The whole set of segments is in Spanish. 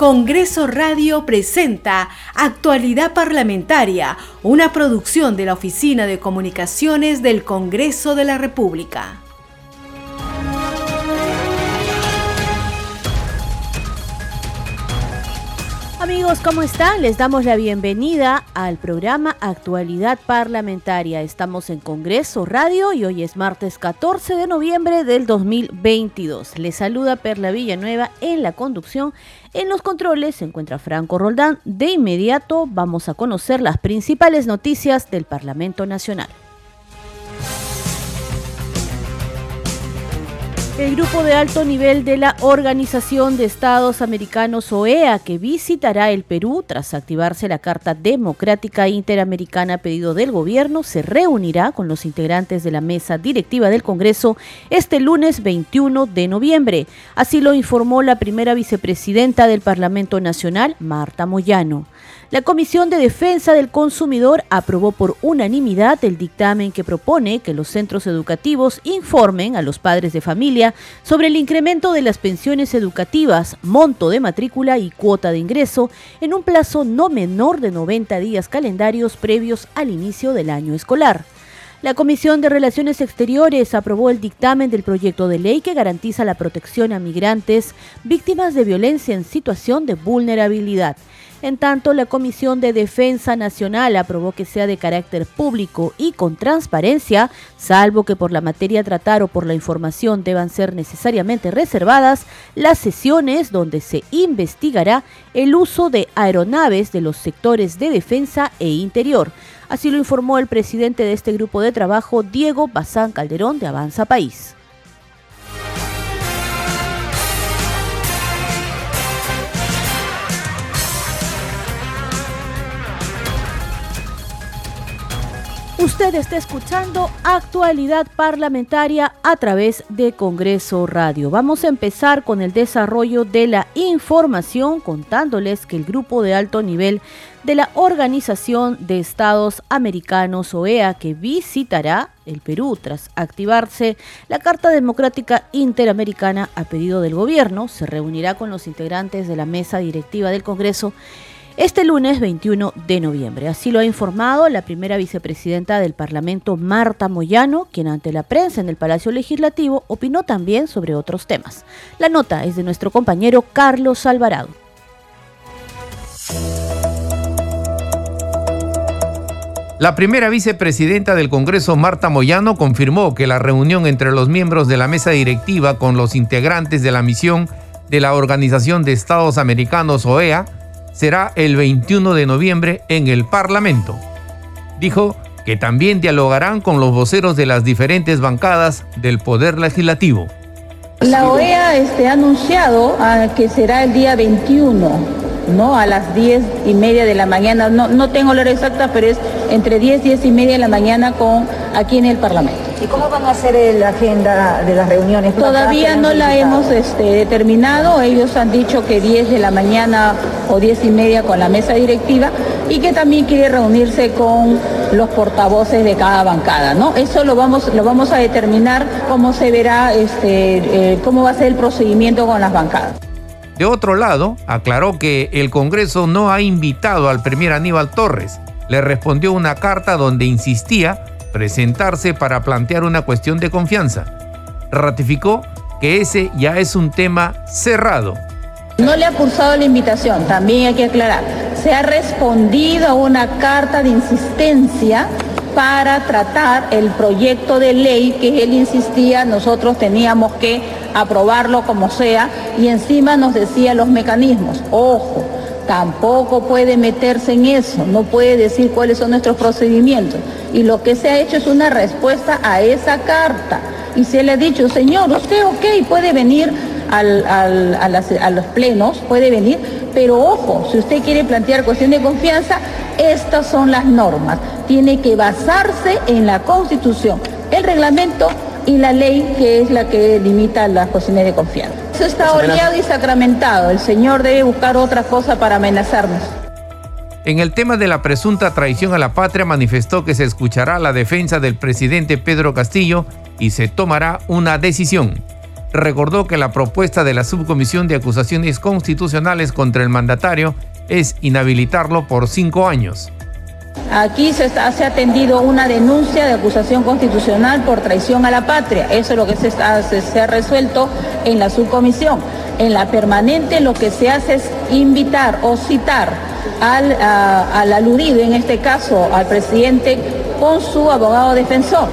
Congreso Radio presenta Actualidad Parlamentaria, una producción de la Oficina de Comunicaciones del Congreso de la República. Amigos, ¿cómo están? Les damos la bienvenida al programa Actualidad Parlamentaria. Estamos en Congreso Radio y hoy es martes 14 de noviembre del 2022. Les saluda Perla Villanueva en la conducción. En los controles se encuentra Franco Roldán. De inmediato vamos a conocer las principales noticias del Parlamento Nacional. El grupo de alto nivel de la Organización de Estados Americanos OEA que visitará el Perú tras activarse la Carta Democrática Interamericana pedido del gobierno se reunirá con los integrantes de la mesa directiva del Congreso este lunes 21 de noviembre. Así lo informó la primera vicepresidenta del Parlamento Nacional, Marta Moyano. La Comisión de Defensa del Consumidor aprobó por unanimidad el dictamen que propone que los centros educativos informen a los padres de familia sobre el incremento de las pensiones educativas, monto de matrícula y cuota de ingreso en un plazo no menor de 90 días calendarios previos al inicio del año escolar. La Comisión de Relaciones Exteriores aprobó el dictamen del proyecto de ley que garantiza la protección a migrantes víctimas de violencia en situación de vulnerabilidad en tanto, la Comisión de Defensa Nacional aprobó que sea de carácter público y con transparencia, salvo que por la materia tratar o por la información deban ser necesariamente reservadas, las sesiones donde se investigará el uso de aeronaves de los sectores de defensa e interior. Así lo informó el presidente de este grupo de trabajo, Diego Bazán Calderón de Avanza País. Usted está escuchando actualidad parlamentaria a través de Congreso Radio. Vamos a empezar con el desarrollo de la información contándoles que el grupo de alto nivel de la Organización de Estados Americanos OEA que visitará el Perú tras activarse la Carta Democrática Interamericana a pedido del gobierno se reunirá con los integrantes de la mesa directiva del Congreso este lunes 21 de noviembre. Así lo ha informado la primera vicepresidenta del Parlamento, Marta Moyano, quien ante la prensa en el Palacio Legislativo opinó también sobre otros temas. La nota es de nuestro compañero Carlos Alvarado. La primera vicepresidenta del Congreso, Marta Moyano, confirmó que la reunión entre los miembros de la mesa directiva con los integrantes de la misión de la Organización de Estados Americanos, OEA, será el 21 de noviembre en el Parlamento. Dijo que también dialogarán con los voceros de las diferentes bancadas del Poder Legislativo. La OEA este, ha anunciado ah, que será el día 21, ¿no? A las 10 y media de la mañana. No, no tengo la hora exacta, pero es entre 10 y 10 y media de la mañana con, aquí en el Parlamento. ¿Y cómo van a hacer la agenda de las reuniones? Todavía no la hemos este, determinado. Ellos han dicho que 10 de la mañana o 10 y media con la mesa directiva y que también quiere reunirse con los portavoces de cada bancada, ¿no? Eso lo vamos, lo vamos a determinar cómo se verá, este, eh, cómo va a ser el procedimiento con las bancadas. De otro lado, aclaró que el Congreso no ha invitado al primer Aníbal Torres. Le respondió una carta donde insistía presentarse para plantear una cuestión de confianza. Ratificó que ese ya es un tema cerrado. No le ha cursado la invitación, también hay que aclarar. Se ha respondido a una carta de insistencia para tratar el proyecto de ley que él insistía, nosotros teníamos que aprobarlo como sea y encima nos decía los mecanismos. Ojo, tampoco puede meterse en eso, no puede decir cuáles son nuestros procedimientos. Y lo que se ha hecho es una respuesta a esa carta. Y se le ha dicho, señor, usted ok, puede venir a, los plenos, puede venir, pero ojo, si usted quiere plantear cuestión de confianza, estas son las normas. Tiene que basarse en la Constitución, el reglamento y la ley que es la que limita las cuestiones de confianza. Eso está oleado y sacramentado. El Señor debe buscar otra cosa para amenazarnos. En el tema de la presunta traición a la patria manifestó que se escuchará la defensa del presidente Pedro Castillo y se tomará una decisión. recordó que la propuesta de la Subcomisión de Acusaciones Constitucionales contra el mandatario es inhabilitarlo por cinco años. Aquí se, ha atendido una denuncia de acusación constitucional por traición a la patria. Eso es lo que se, se ha resuelto en la subcomisión. En la permanente lo que se hace es invitar o citar al, al aludido, en este caso al presidente, con su abogado defensor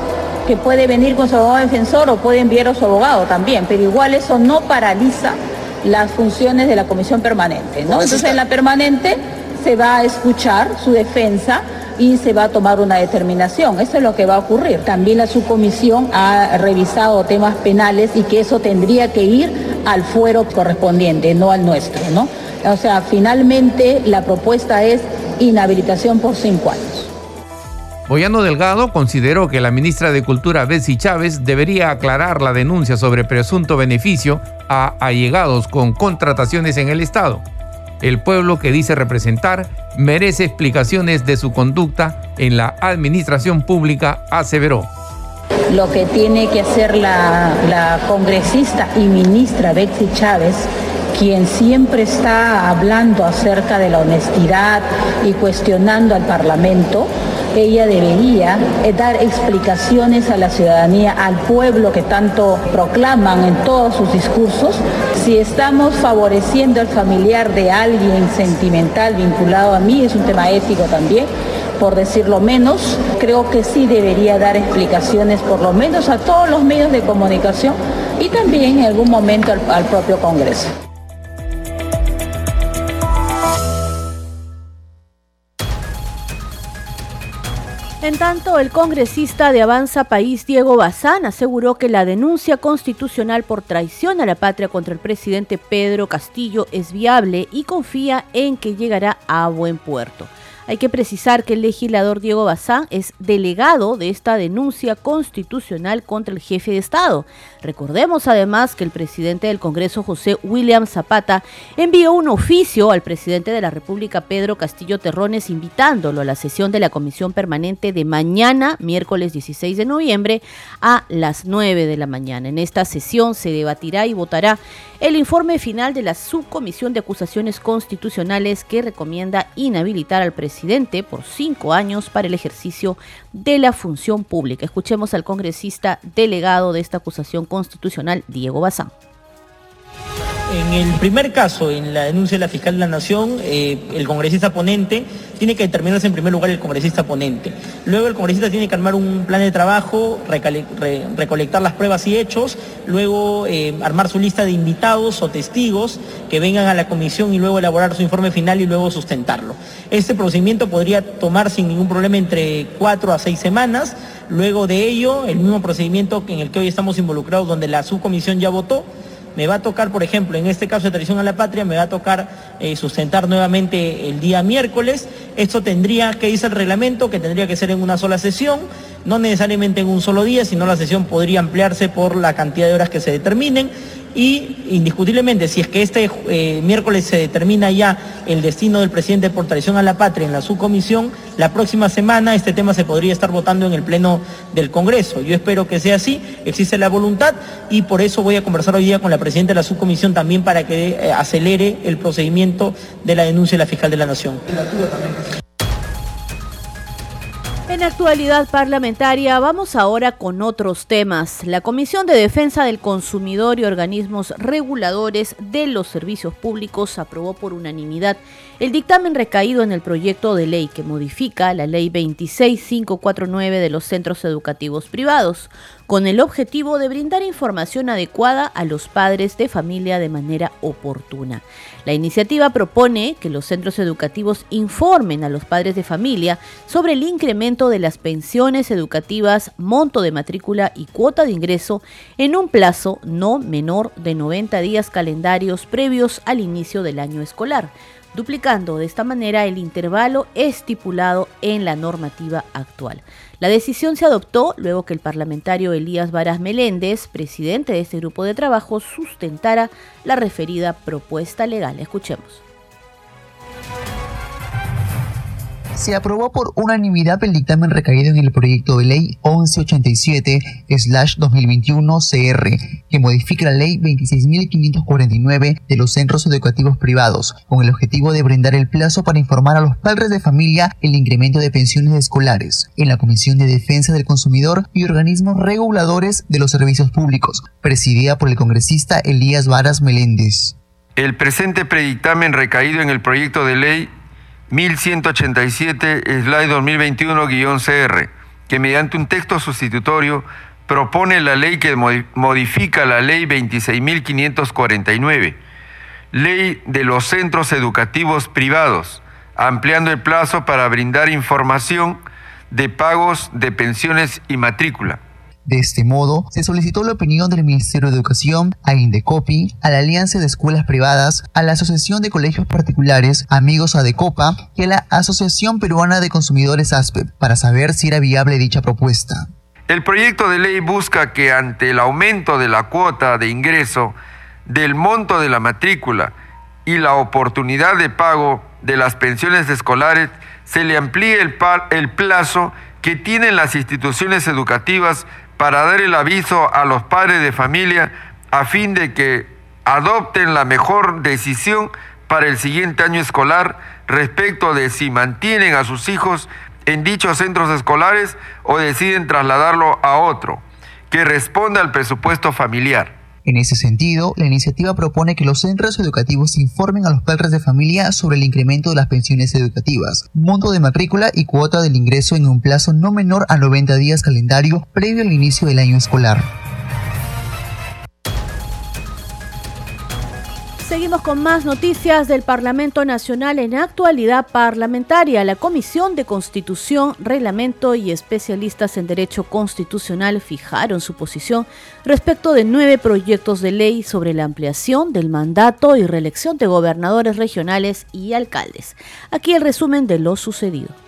que puede venir con su abogado defensor o puede enviar a su abogado también, pero igual eso no paraliza las funciones de la comisión permanente. ¿no? Entonces en la permanente se va a escuchar su defensa y se va a tomar una determinación. Eso es lo que va a ocurrir. También la subcomisión ha revisado temas penales y que eso tendría que ir al fuero correspondiente, no al nuestro, ¿no? O sea, finalmente la propuesta es inhabilitación por cinco años. Boyano Delgado consideró que la ministra de Cultura Betsy Chávez debería aclarar la denuncia sobre presunto beneficio a allegados con contrataciones en el Estado. El pueblo que dice representar merece explicaciones de su conducta en la administración pública, aseveró. Lo que tiene que hacer la, congresista y ministra Betsy Chávez quien siempre está hablando acerca de la honestidad y cuestionando al Parlamento, ella debería eh, dar explicaciones a la ciudadanía, al pueblo que tanto proclaman en todos sus discursos, si estamos favoreciendo al familiar de alguien sentimental vinculado a mí, es un tema ético también, por decirlo menos, creo que sí debería dar explicaciones por lo menos a todos los medios de comunicación y también en algún momento al, al propio Congreso. En tanto, el congresista de Avanza País, Diego Bazán, aseguró que la denuncia constitucional por traición a la patria contra el presidente Pedro Castillo es viable y confía en que llegará a buen puerto. Hay que precisar que el legislador Diego Bazán es delegado de esta denuncia constitucional contra el jefe de Estado. Recordemos además que el presidente del Congreso, José William Zapata, envió un oficio al presidente de la República, Pedro Castillo Terrones, invitándolo a la sesión de la Comisión Permanente de mañana, miércoles 16 de noviembre, a las 9 de la mañana. En esta sesión se debatirá y votará el informe final de la Subcomisión de Acusaciones Constitucionales que recomienda inhabilitar al presidente por cinco años para el ejercicio de la función pública. Escuchemos al congresista delegado de esta acusación constitucional, Diego Bazán. En el primer caso, en la denuncia de la fiscal de la Nación, eh, el congresista ponente tiene que determinarse en primer lugar el congresista ponente. Luego el congresista tiene que armar un plan de trabajo, recolectar las pruebas y hechos, luego eh, armar su lista de invitados o testigos que vengan a la comisión y luego elaborar su informe final y luego sustentarlo. Este procedimiento podría tomar sin ningún problema entre cuatro a seis semanas. Luego de ello, el mismo procedimiento en el que hoy estamos involucrados, donde la subcomisión ya votó, me va a tocar, por ejemplo, en este caso de traición a la patria, me va a tocar eh, sustentar nuevamente el día miércoles. Esto tendría que irse el reglamento, que tendría que ser en una sola sesión, no necesariamente en un solo día, sino la sesión podría ampliarse por la cantidad de horas que se determinen y indiscutiblemente si es que este eh, miércoles se determina ya el destino del presidente por traición a la patria en la subcomisión, la próxima semana este tema se podría estar votando en el Pleno del Congreso. Yo espero que sea así, existe la voluntad y por eso voy a conversar hoy día con la presidenta de la subcomisión también para que eh, acelere el procedimiento de la denuncia de la fiscal de la Nación. En actualidad parlamentaria vamos ahora con otros temas. La Comisión de Defensa del Consumidor y organismos reguladores de los servicios públicos aprobó por unanimidad el dictamen recaído en el proyecto de ley que modifica la ley 26549 de los centros educativos privados, con el objetivo de brindar información adecuada a los padres de familia de manera oportuna. La iniciativa propone que los centros educativos informen a los padres de familia sobre el incremento de las pensiones educativas, monto de matrícula y cuota de ingreso en un plazo no menor de 90 días calendarios previos al inicio del año escolar duplicando de esta manera el intervalo estipulado en la normativa actual. La decisión se adoptó luego que el parlamentario Elías Varas Meléndez, presidente de este grupo de trabajo, sustentara la referida propuesta legal. Escuchemos. Se aprobó por unanimidad el dictamen recaído en el proyecto de ley 1187-2021-CR, que modifica la ley 26.549 de los centros educativos privados, con el objetivo de brindar el plazo para informar a los padres de familia el incremento de pensiones escolares en la Comisión de Defensa del Consumidor y organismos reguladores de los servicios públicos, presidida por el congresista Elías Varas Meléndez. El presente predictamen recaído en el proyecto de ley 1187, slide 2021-CR, que mediante un texto sustitutorio propone la ley que modifica la ley 26.549, ley de los centros educativos privados, ampliando el plazo para brindar información de pagos de pensiones y matrícula. De este modo, se solicitó la opinión del Ministerio de Educación, a Indecopi, a la Alianza de Escuelas Privadas, a la Asociación de Colegios Particulares, Amigos Adecopa y a la Asociación Peruana de Consumidores ASPEP para saber si era viable dicha propuesta. El proyecto de ley busca que ante el aumento de la cuota de ingreso, del monto de la matrícula y la oportunidad de pago de las pensiones escolares, se le amplíe el, el plazo que tienen las instituciones educativas para dar el aviso a los padres de familia a fin de que adopten la mejor decisión para el siguiente año escolar respecto de si mantienen a sus hijos en dichos centros escolares o deciden trasladarlo a otro, que responda al presupuesto familiar. En ese sentido, la iniciativa propone que los centros educativos informen a los padres de familia sobre el incremento de las pensiones educativas, monto de matrícula y cuota del ingreso en un plazo no menor a 90 días calendario previo al inicio del año escolar. Seguimos con más noticias del Parlamento Nacional en actualidad parlamentaria. La Comisión de Constitución, Reglamento y especialistas en Derecho Constitucional fijaron su posición respecto de nueve proyectos de ley sobre la ampliación del mandato y reelección de gobernadores regionales y alcaldes. Aquí el resumen de lo sucedido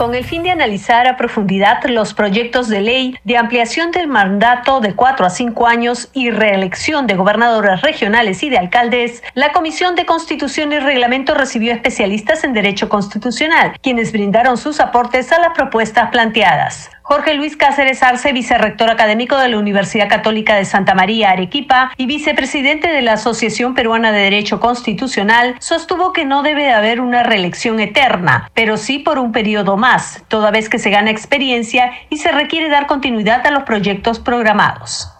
con el fin de analizar a profundidad los proyectos de ley de ampliación del mandato de cuatro a cinco años y reelección de gobernadores regionales y de alcaldes, la Comisión de Constitución y Reglamento recibió especialistas en Derecho Constitucional, quienes brindaron sus aportes a las propuestas planteadas. Jorge Luis Cáceres Arce, vicerrector académico de la Universidad Católica de Santa María Arequipa y vicepresidente de la Asociación Peruana de Derecho Constitucional, sostuvo que no debe haber una reelección eterna, pero sí por un periodo más, toda vez que se gana experiencia y se requiere dar continuidad a los proyectos programados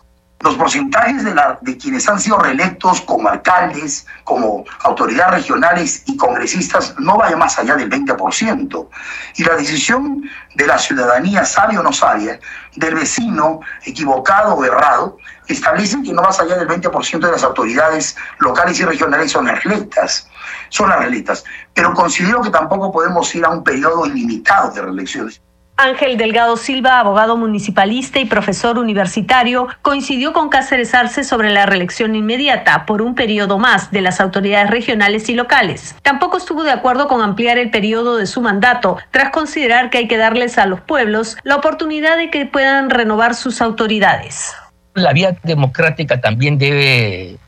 los porcentajes de, quienes han sido reelectos como alcaldes, como autoridades regionales y congresistas no vaya más allá del 20%. Y la decisión de la ciudadanía, sabia o no sabia, del vecino equivocado o errado, establece que no más allá del 20% de las autoridades locales y regionales son electas. Son las reelectas. Pero considero que tampoco podemos ir a un periodo ilimitado de reelecciones. Ángel Delgado Silva, abogado municipalista y profesor universitario, coincidió con Cáceres Arce sobre la reelección inmediata por un periodo más de las autoridades regionales y locales. Tampoco estuvo de acuerdo con ampliar el periodo de su mandato, tras considerar que hay que darles a los pueblos la oportunidad de que puedan renovar sus autoridades. La vía democrática también debe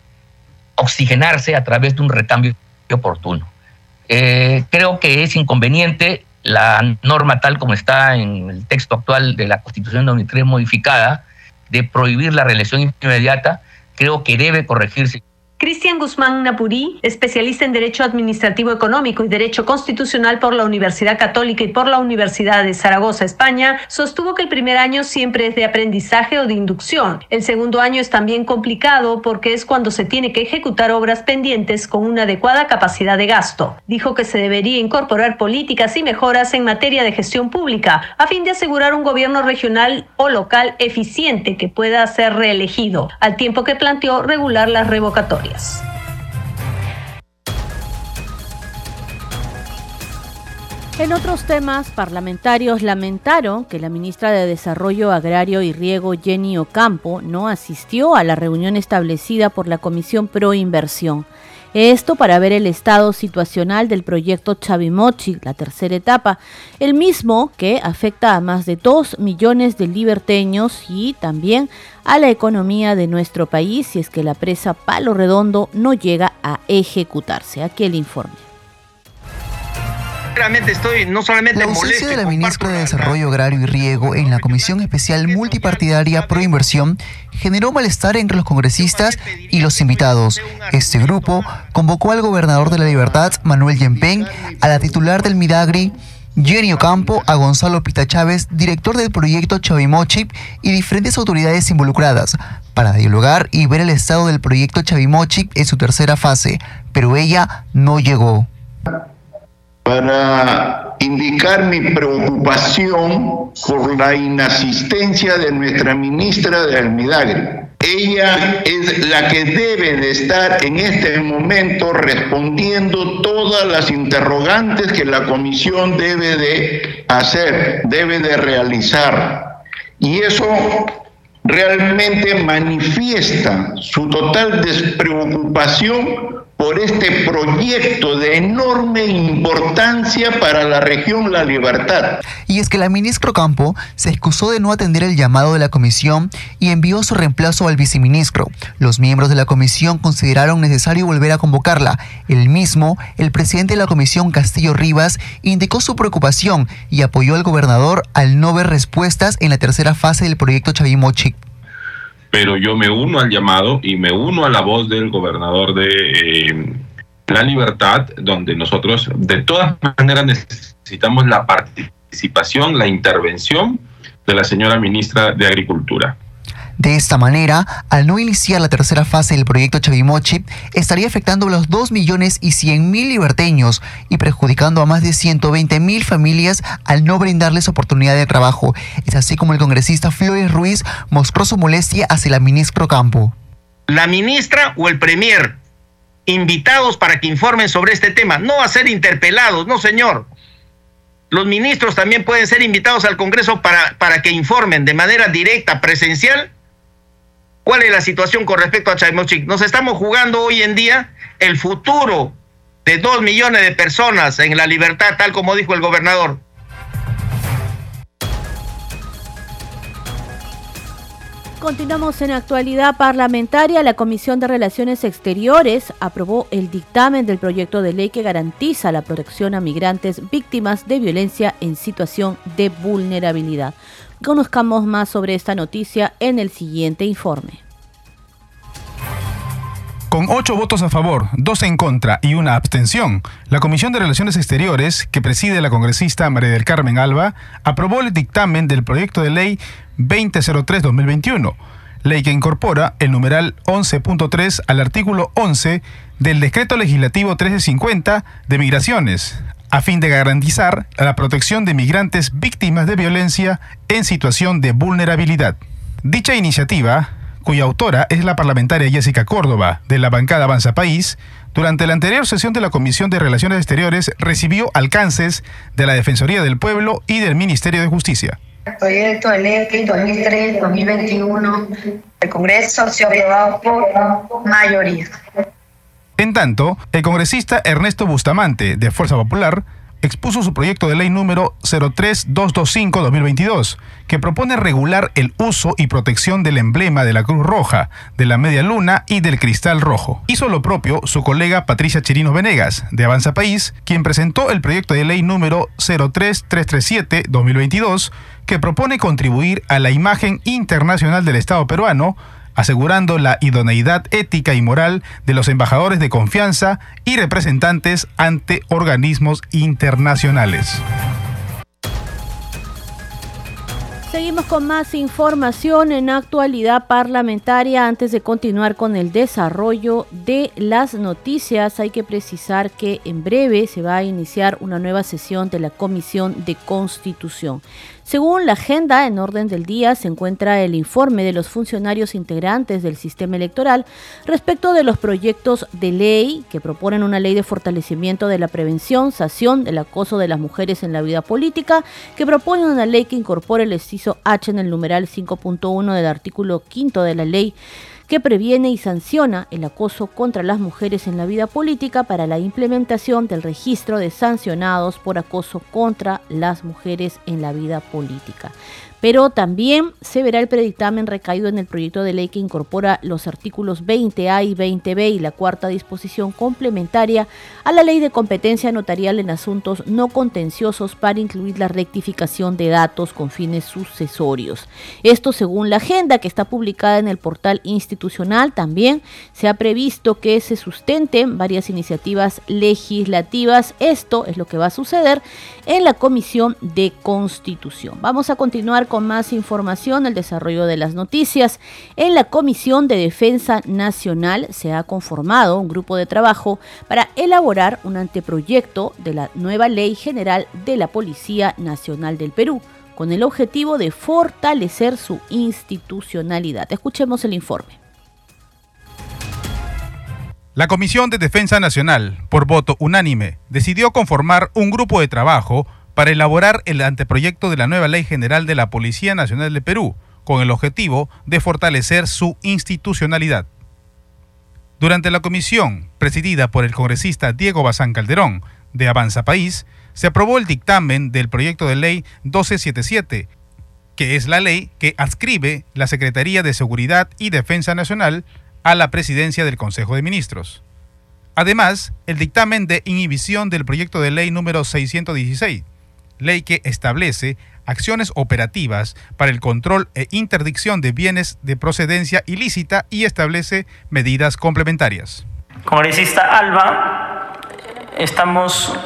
oxigenarse a través de un recambio oportuno. Eh, creo que es inconveniente la norma tal como está en el texto actual de la Constitución 2003 modificada, de prohibir la reelección inmediata, creo que debe corregirse. Cristian Guzmán Napurí, especialista en Derecho Administrativo Económico y Derecho Constitucional por la Universidad Católica y por la Universidad de Zaragoza, España, sostuvo que el primer año siempre es de aprendizaje o de inducción. El segundo año es también complicado porque es cuando se tiene que ejecutar obras pendientes con una adecuada capacidad de gasto. Dijo que se debería incorporar políticas y mejoras en materia de gestión pública a fin de asegurar un gobierno regional o local eficiente que pueda ser reelegido, al tiempo que planteó regular las revocatorias. En otros temas, parlamentarios lamentaron que la ministra de Desarrollo Agrario y Riego, Jenny Ocampo, no asistió a la reunión establecida por la Comisión Pro Inversión. Esto para ver el estado situacional del proyecto Chavimochi, la tercera etapa, el mismo que afecta a más de 2 millones de liberteños y también a la economía de nuestro país si es que la presa Palo Redondo no llega a ejecutarse. Aquí el informe. Realmente estoy no solamente La ausencia de la ministra de Desarrollo Agrario y Riego en la Comisión Especial Multipartidaria Pro Inversión generó malestar entre los congresistas y los invitados. Este grupo convocó al gobernador de la Libertad, Manuel Yempén, a la titular del Midagri, Jenny Ocampo, a Gonzalo Pita Chávez, director del proyecto Chavimochip, y diferentes autoridades involucradas, para dialogar y ver el estado del proyecto Chavimochip en su tercera fase, pero ella no llegó para indicar mi preocupación por la inasistencia de nuestra ministra de Almidagre. Ella es la que debe de estar en este momento respondiendo todas las interrogantes que la comisión debe de hacer, debe de realizar. Y eso realmente manifiesta su total despreocupación por este proyecto de enorme importancia para la región La Libertad. Y es que la ministra Campo se excusó de no atender el llamado de la comisión y envió su reemplazo al viceministro. Los miembros de la comisión consideraron necesario volver a convocarla. El mismo, el presidente de la comisión Castillo Rivas, indicó su preocupación y apoyó al gobernador al no ver respuestas en la tercera fase del proyecto Chavimochi pero yo me uno al llamado y me uno a la voz del gobernador de eh, La Libertad, donde nosotros de todas maneras necesitamos la participación, la intervención de la señora ministra de Agricultura. De esta manera, al no iniciar la tercera fase del proyecto Chavimochi, estaría afectando a los 2 millones y 100 mil liberteños y perjudicando a más de 120 mil familias al no brindarles oportunidad de trabajo. Es así como el congresista Flores Ruiz mostró su molestia hacia la ministra Campo. La ministra o el premier invitados para que informen sobre este tema, no a ser interpelados, no señor. Los ministros también pueden ser invitados al Congreso para, para que informen de manera directa, presencial, ¿Cuál es la situación con respecto a Chaimochic? Nos estamos jugando hoy en día el futuro de dos millones de personas en la libertad, tal como dijo el gobernador. Continuamos en actualidad parlamentaria. La Comisión de Relaciones Exteriores aprobó el dictamen del proyecto de ley que garantiza la protección a migrantes víctimas de violencia en situación de vulnerabilidad. Conozcamos más sobre esta noticia en el siguiente informe. Con ocho votos a favor, dos en contra y una abstención, la Comisión de Relaciones Exteriores, que preside la congresista María del Carmen Alba, aprobó el dictamen del proyecto de ley 2003-2021, ley que incorpora el numeral 11.3 al artículo 11 del Decreto Legislativo 1350 de Migraciones, a fin de garantizar la protección de migrantes víctimas de violencia en situación de vulnerabilidad. Dicha iniciativa, cuya autora es la parlamentaria Jessica Córdoba, de la bancada Avanza País, durante la anterior sesión de la Comisión de Relaciones Exteriores recibió alcances de la Defensoría del Pueblo y del Ministerio de Justicia. Proyecto de ley 2003-2021 del Congreso se aprobado por mayoría. En tanto, el congresista Ernesto Bustamante, de Fuerza Popular, expuso su proyecto de ley número 03225-2022, que propone regular el uso y protección del emblema de la Cruz Roja, de la Media Luna y del Cristal Rojo. Hizo lo propio su colega Patricia Chirinos Venegas, de Avanza País, quien presentó el proyecto de ley número 03337-2022, que propone contribuir a la imagen internacional del Estado peruano asegurando la idoneidad ética y moral de los embajadores de confianza y representantes ante organismos internacionales. Seguimos con más información en actualidad parlamentaria. Antes de continuar con el desarrollo de las noticias, hay que precisar que en breve se va a iniciar una nueva sesión de la Comisión de Constitución. Según la agenda, en orden del día se encuentra el informe de los funcionarios integrantes del sistema electoral respecto de los proyectos de ley que proponen una ley de fortalecimiento de la prevención, sanción del acoso de las mujeres en la vida política, que propone una ley que incorpore el exciso H en el numeral 5.1 del artículo 5 de la ley que previene y sanciona el acoso contra las mujeres en la vida política para la implementación del registro de sancionados por acoso contra las mujeres en la vida política. Pero también se verá el predictamen recaído en el proyecto de ley que incorpora los artículos 20A y 20B y la cuarta disposición complementaria a la ley de competencia notarial en asuntos no contenciosos para incluir la rectificación de datos con fines sucesorios. Esto según la agenda que está publicada en el portal institucional. También se ha previsto que se sustenten varias iniciativas legislativas. Esto es lo que va a suceder en la Comisión de Constitución. Vamos a continuar con más información, el desarrollo de las noticias. En la Comisión de Defensa Nacional se ha conformado un grupo de trabajo para elaborar un anteproyecto de la nueva Ley General de la Policía Nacional del Perú, con el objetivo de fortalecer su institucionalidad. Escuchemos el informe. La Comisión de Defensa Nacional, por voto unánime, decidió conformar un grupo de trabajo para elaborar el anteproyecto de la nueva Ley General de la Policía Nacional de Perú, con el objetivo de fortalecer su institucionalidad. Durante la comisión, presidida por el congresista Diego Bazán Calderón, de Avanza País, se aprobó el dictamen del proyecto de ley 1277, que es la ley que adscribe la Secretaría de Seguridad y Defensa Nacional a la presidencia del Consejo de Ministros. Además, el dictamen de inhibición del proyecto de ley número 616, ley que establece acciones operativas para el control e interdicción de bienes de procedencia ilícita y establece medidas complementarias. Congresista Alba, estamos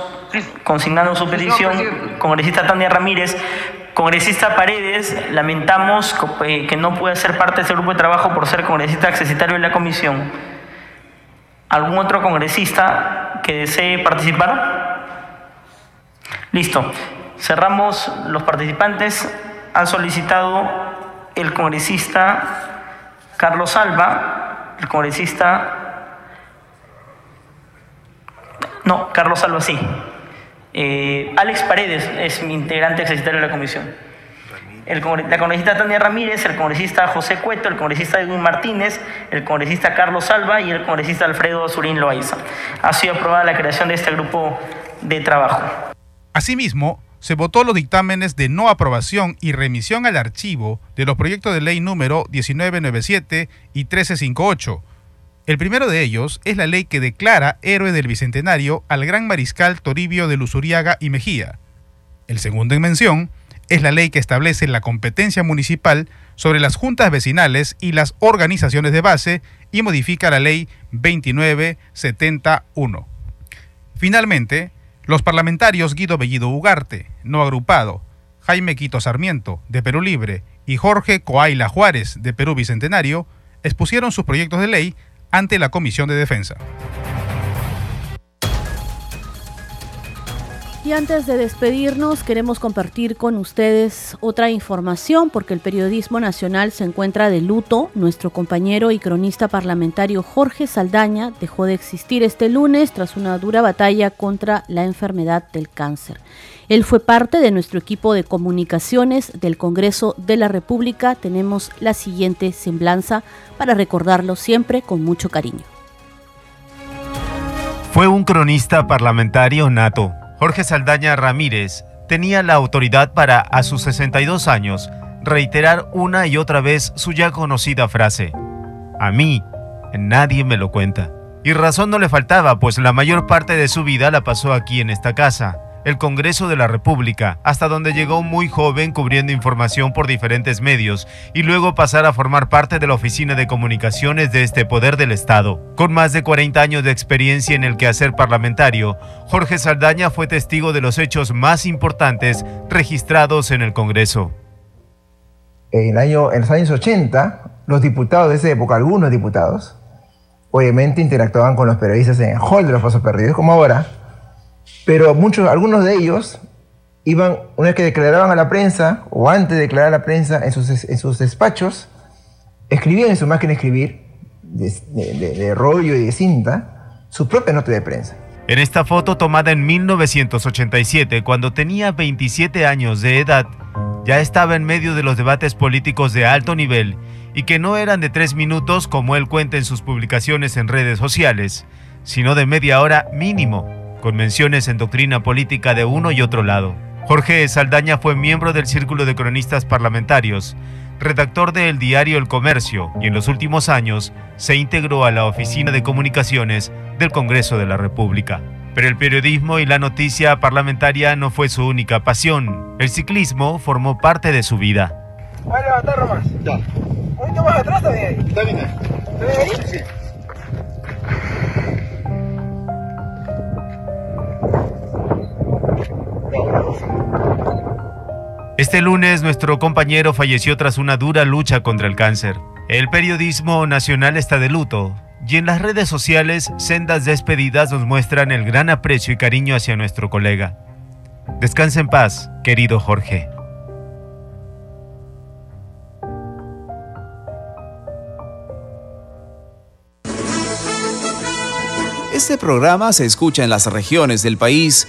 consignando su petición. Congresista Tania Ramírez, congresista Paredes, lamentamos eh, que no pueda ser parte de este grupo de trabajo por ser congresista accesitario de la comisión. ¿Algún otro congresista que desee participar? Listo. Cerramos los participantes. Han solicitado el congresista Carlos Alba, el congresista... No, Carlos Alba sí. Eh, Alex Paredes es mi integrante accesitario de la comisión. El, la congresista Tania Ramírez, el congresista José Cueto, el congresista Edwin Martínez, el congresista Carlos Alba y el congresista Alfredo Surín Loaiza. Ha sido aprobada la creación de este grupo de trabajo. Asimismo, se votó los dictámenes de no aprobación y remisión al archivo de los proyectos de ley número 1997 y 1358. El primero de ellos es la ley que declara héroe del Bicentenario al gran mariscal Toribio de Luzuriaga y Mejía. El segundo en mención es la ley que establece la competencia municipal sobre las juntas vecinales y las organizaciones de base y modifica la ley 2971. Finalmente, los parlamentarios Guido Bellido Ugarte, no agrupado, Jaime Quito Sarmiento, de Perú Libre, y Jorge Coaila Juárez, de Perú Bicentenario, expusieron sus proyectos de ley ante la Comisión de Defensa. Y antes de despedirnos, queremos compartir con ustedes otra información porque el periodismo nacional se encuentra de luto. Nuestro compañero y cronista parlamentario Jorge Saldaña dejó de existir este lunes tras una dura batalla contra la enfermedad del cáncer. Él fue parte de nuestro equipo de comunicaciones del Congreso de la República. Tenemos la siguiente semblanza para recordarlo siempre con mucho cariño. Fue un cronista parlamentario nato Jorge Saldaña Ramírez tenía la autoridad para, a sus 62 años, reiterar una y otra vez su ya conocida frase, a mí nadie me lo cuenta. Y razón no le faltaba, pues la mayor parte de su vida la pasó aquí en esta casa, el Congreso de la República, hasta donde llegó muy joven cubriendo información por diferentes medios y luego pasar a formar parte de la Oficina de Comunicaciones de este poder del Estado. Con más de 40 años de experiencia en el quehacer parlamentario, Jorge Saldaña fue testigo de los hechos más importantes registrados en el Congreso. En, el año, en los años 80, los diputados de esa época, algunos diputados, obviamente interactuaban con los periodistas en el hall de los pasos perdidos, como ahora, pero muchos, algunos de ellos iban, una vez que declaraban a la prensa, o antes de declarar a la prensa en sus, en sus despachos, escribían en su máquina de escribir, de, de, rollo y de cinta, su propia nota de prensa. En esta foto tomada en 1987, cuando tenía 27 años de edad, ya estaba en medio de los debates políticos de alto nivel y que no eran de tres minutos como él cuenta en sus publicaciones en redes sociales, sino de media hora mínimo con menciones en doctrina política de uno y otro lado. Jorge Saldaña fue miembro del Círculo de Cronistas Parlamentarios, redactor del diario El Comercio y en los últimos años se integró a la Oficina de Comunicaciones del Congreso de la República. Pero el periodismo y la noticia parlamentaria no fue su única pasión. El ciclismo formó parte de su vida. Voy a levantar nomás. Ya. ¿Ahorita más atrás también? Está bien. ¿Está bien ahí? Sí. Este lunes nuestro compañero falleció tras una dura lucha contra el cáncer. El periodismo nacional está de luto y en las redes sociales sendas despedidas nos muestran el gran aprecio y cariño hacia nuestro colega. Descansa en paz, querido Jorge. Este programa se escucha en las regiones del país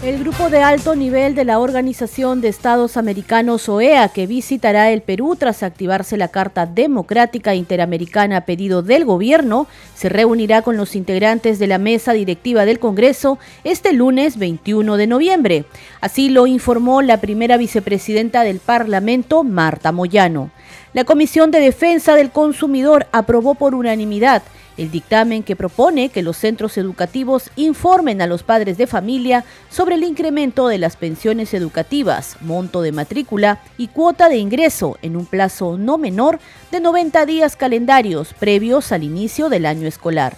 El grupo de alto nivel de la Organización de Estados Americanos OEA que visitará el Perú tras activarse la Carta Democrática Interamericana a pedido del gobierno se reunirá con los integrantes de la mesa directiva del Congreso este lunes 21 de noviembre. Así lo informó la primera vicepresidenta del Parlamento, Marta Moyano. La Comisión de Defensa del Consumidor aprobó por unanimidad el dictamen que propone que los centros educativos informen a los padres de familia sobre el incremento de las pensiones educativas, monto de matrícula y cuota de ingreso en un plazo no menor de 90 días calendarios previos al inicio del año escolar.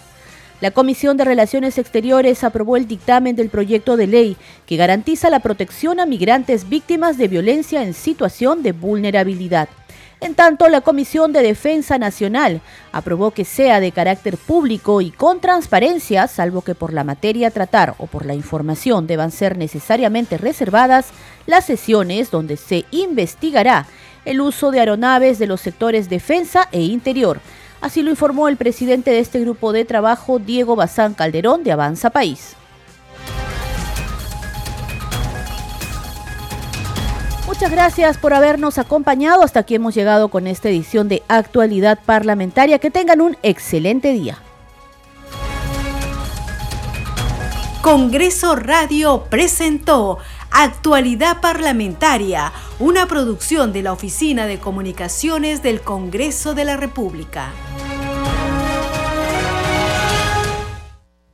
La Comisión de Relaciones Exteriores aprobó el dictamen del proyecto de ley que garantiza la protección a migrantes víctimas de violencia en situación de vulnerabilidad. En tanto, la Comisión de Defensa Nacional aprobó que sea de carácter público y con transparencia, salvo que por la materia a tratar o por la información deban ser necesariamente reservadas, las sesiones donde se investigará el uso de aeronaves de los sectores defensa e interior. Así lo informó el presidente de este grupo de trabajo, Diego Bazán Calderón, de Avanza País. Muchas gracias por habernos acompañado. Hasta aquí hemos llegado con esta edición de Actualidad Parlamentaria. Que tengan un excelente día. Congreso Radio presentó Actualidad Parlamentaria, una producción de la Oficina de Comunicaciones del Congreso de la República.